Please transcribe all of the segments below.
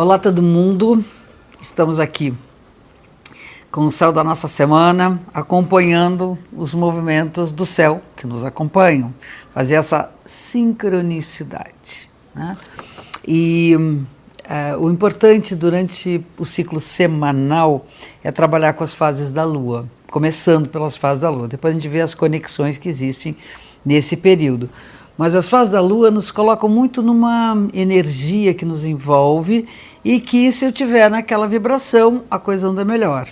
Olá, todo mundo. Estamos aqui com o céu da nossa semana, acompanhando os movimentos do céu que nos acompanham, fazer essa sincronicidade. Né? E uh, o importante durante o ciclo semanal é trabalhar com as fases da Lua, começando pelas fases da Lua. Depois a gente vê as conexões que existem nesse período. Mas as fases da Lua nos colocam muito numa energia que nos envolve e que, se eu tiver naquela vibração, a coisa anda melhor.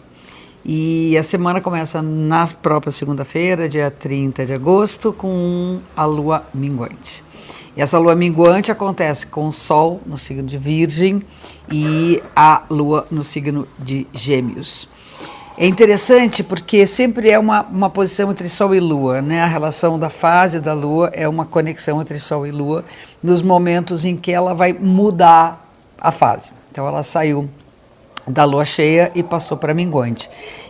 E a semana começa na própria segunda-feira, dia 30 de agosto, com a lua minguante. E essa lua minguante acontece com o Sol no signo de Virgem e a lua no signo de Gêmeos. É interessante porque sempre é uma, uma posição entre Sol e Lua, né? A relação da fase da Lua é uma conexão entre Sol e Lua nos momentos em que ela vai mudar a fase. Então ela saiu da lua cheia e passou para minguante.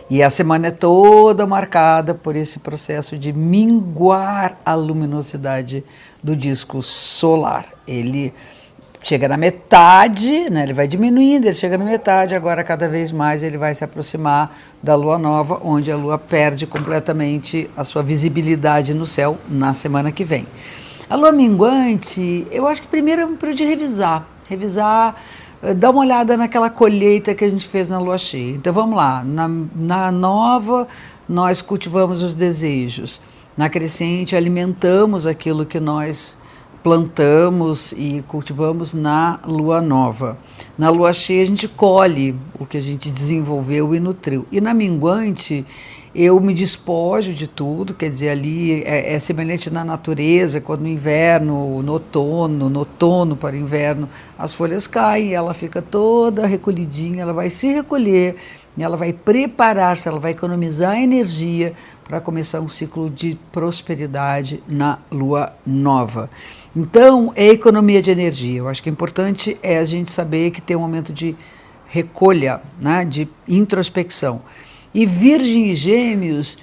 E a semana é toda marcada por esse processo de minguar a luminosidade do disco solar. Ele chega na metade, né, ele vai diminuindo, ele chega na metade, agora cada vez mais ele vai se aproximar da lua nova, onde a lua perde completamente a sua visibilidade no céu na semana que vem. A lua minguante, eu acho que primeiro é um período de revisar, revisar eh, dá uma olhada naquela colheita que a gente fez na lua cheia. Então vamos lá, na, na nova nós cultivamos os desejos, na crescente alimentamos aquilo que nós plantamos e cultivamos na lua nova. Na lua cheia a gente colhe o que a gente desenvolveu e nutriu. E na minguante eu me despojo de tudo, quer dizer, ali é, é, semelhante na natureza, quando no inverno, no outono, no outono para inverno, as folhas caem, ela fica toda recolhidinha, ela vai se recolher, ela vai preparar-se, ela vai economizar energia para começar um ciclo de prosperidade na lua nova. Então, é economia de energia. Eu acho que é importante é a gente saber que tem um momento de recolha, né, de introspecção. E Virgem e Gêmeos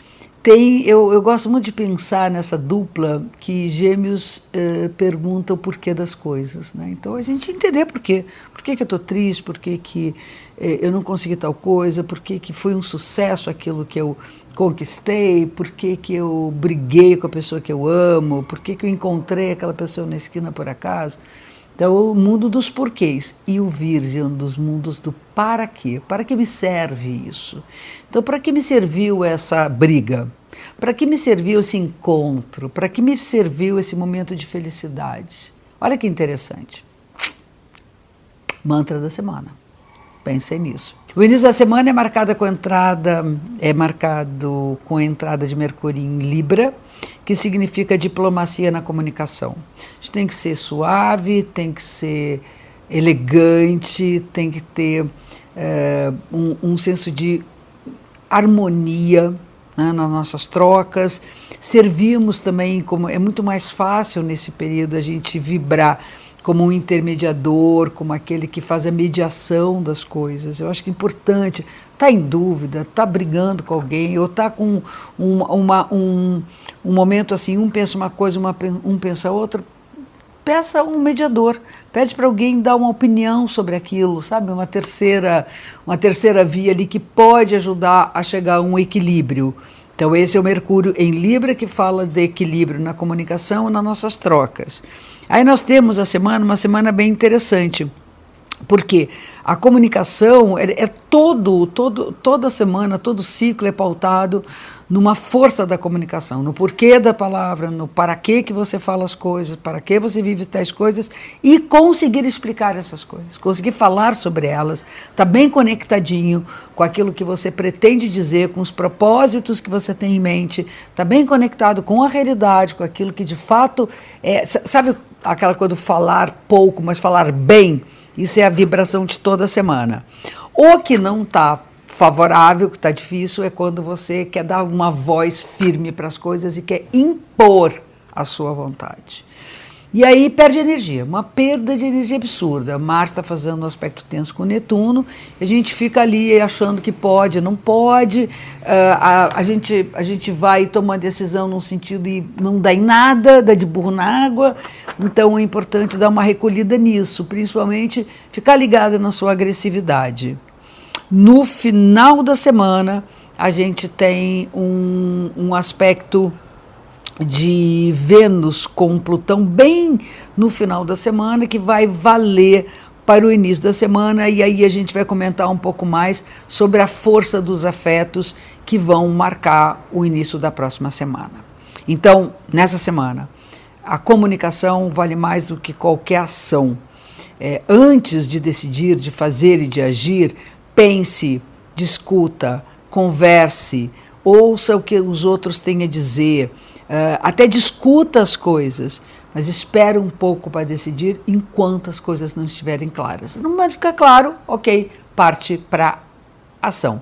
tem, eu, eu gosto muito de pensar nessa dupla que Gêmeos eh, pergunta o porquê das coisas. Né? Então a gente entender por quê. Por que, que eu estou triste, por que, que eh, eu não consegui tal coisa, por que, que foi um sucesso aquilo que eu conquistei, por que, que eu briguei com a pessoa que eu amo, por que, que eu encontrei aquela pessoa na esquina por acaso. Então, o mundo dos porquês e o Virgem, dos mundos do para quê. Para que me serve isso? Então, para que me serviu essa briga? Para que me serviu esse encontro? Para que me serviu esse momento de felicidade? Olha que interessante. Mantra da semana. Pensem nisso. O início da semana é marcado com entrada, é marcado com a entrada de Mercúrio em Libra, que significa diplomacia na comunicação. A gente tem que ser suave, tem que ser elegante, tem que ter é, um, um, senso de harmonia né, nas nossas trocas. Servimos também como é muito mais fácil nesse período a gente vibrar como um intermediador, como aquele que faz a mediação das coisas. Eu acho que é importante. Está em dúvida, está brigando com alguém, ou está com um, uma, um, um momento assim, um pensa uma coisa, uma, um pensa outra. Peça um mediador, pede para alguém dar uma opinião sobre aquilo, sabe? Uma terceira, uma terceira via ali que pode ajudar a chegar a um equilíbrio. Então, esse é o Mercúrio em Libra que fala de equilíbrio na comunicação nas nossas trocas. Aí nós temos a semana, uma semana bem interessante, porque a comunicação é, é todo, todo, toda semana, todo ciclo é pautado numa força da comunicação, no porquê da palavra, no para que que você fala as coisas, para que você vive tais coisas e conseguir explicar essas coisas, conseguir falar sobre elas, tá bem conectadinho com aquilo que você pretende dizer, com os propósitos que você tem em mente, tá bem conectado com a realidade, com aquilo que de fato é, sabe aquela coisa do falar pouco, mas falar bem. Isso é a vibração de toda semana. O que não está favorável, que está difícil, é quando você quer dar uma voz firme para as coisas e quer impor a sua vontade. E aí perde energia, uma perda de energia absurda. Marte está fazendo um aspecto tenso com Netuno, a gente fica ali achando que pode, não pode, uh, a, a, gente, a gente vai tomar decisão num sentido e não dá em nada, dá de burro na água. Então é importante dar uma recolhida nisso, principalmente ficar ligada na sua agressividade. No final da semana, a gente tem um, um aspecto de Vênus com Plutão bem no final da semana, que vai valer para o início da semana, e aí a gente vai comentar um pouco mais sobre a força dos afetos que vão marcar o início da próxima semana. Então, nessa semana, a comunicação vale mais do que qualquer ação. É, antes de decidir, de fazer e de agir, pense, discuta, converse, ouça o que os outros têm a dizer Uh, até discuta as coisas, mas espera um pouco para decidir enquanto as coisas não estiverem claras. No momento ficar claro, ok, parte para ação.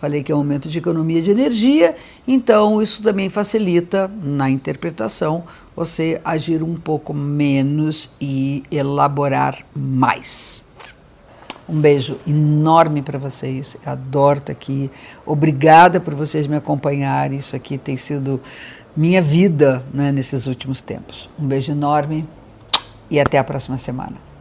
Falei que é um momento de economia de energia, então isso também facilita na interpretação você agir um pouco menos e elaborar mais. Um beijo enorme para vocês. adoro estar aqui. Obrigada por vocês me acompanharem. Isso aqui tem sido minha vida né, nesses últimos tempos. Um beijo enorme e até a próxima semana.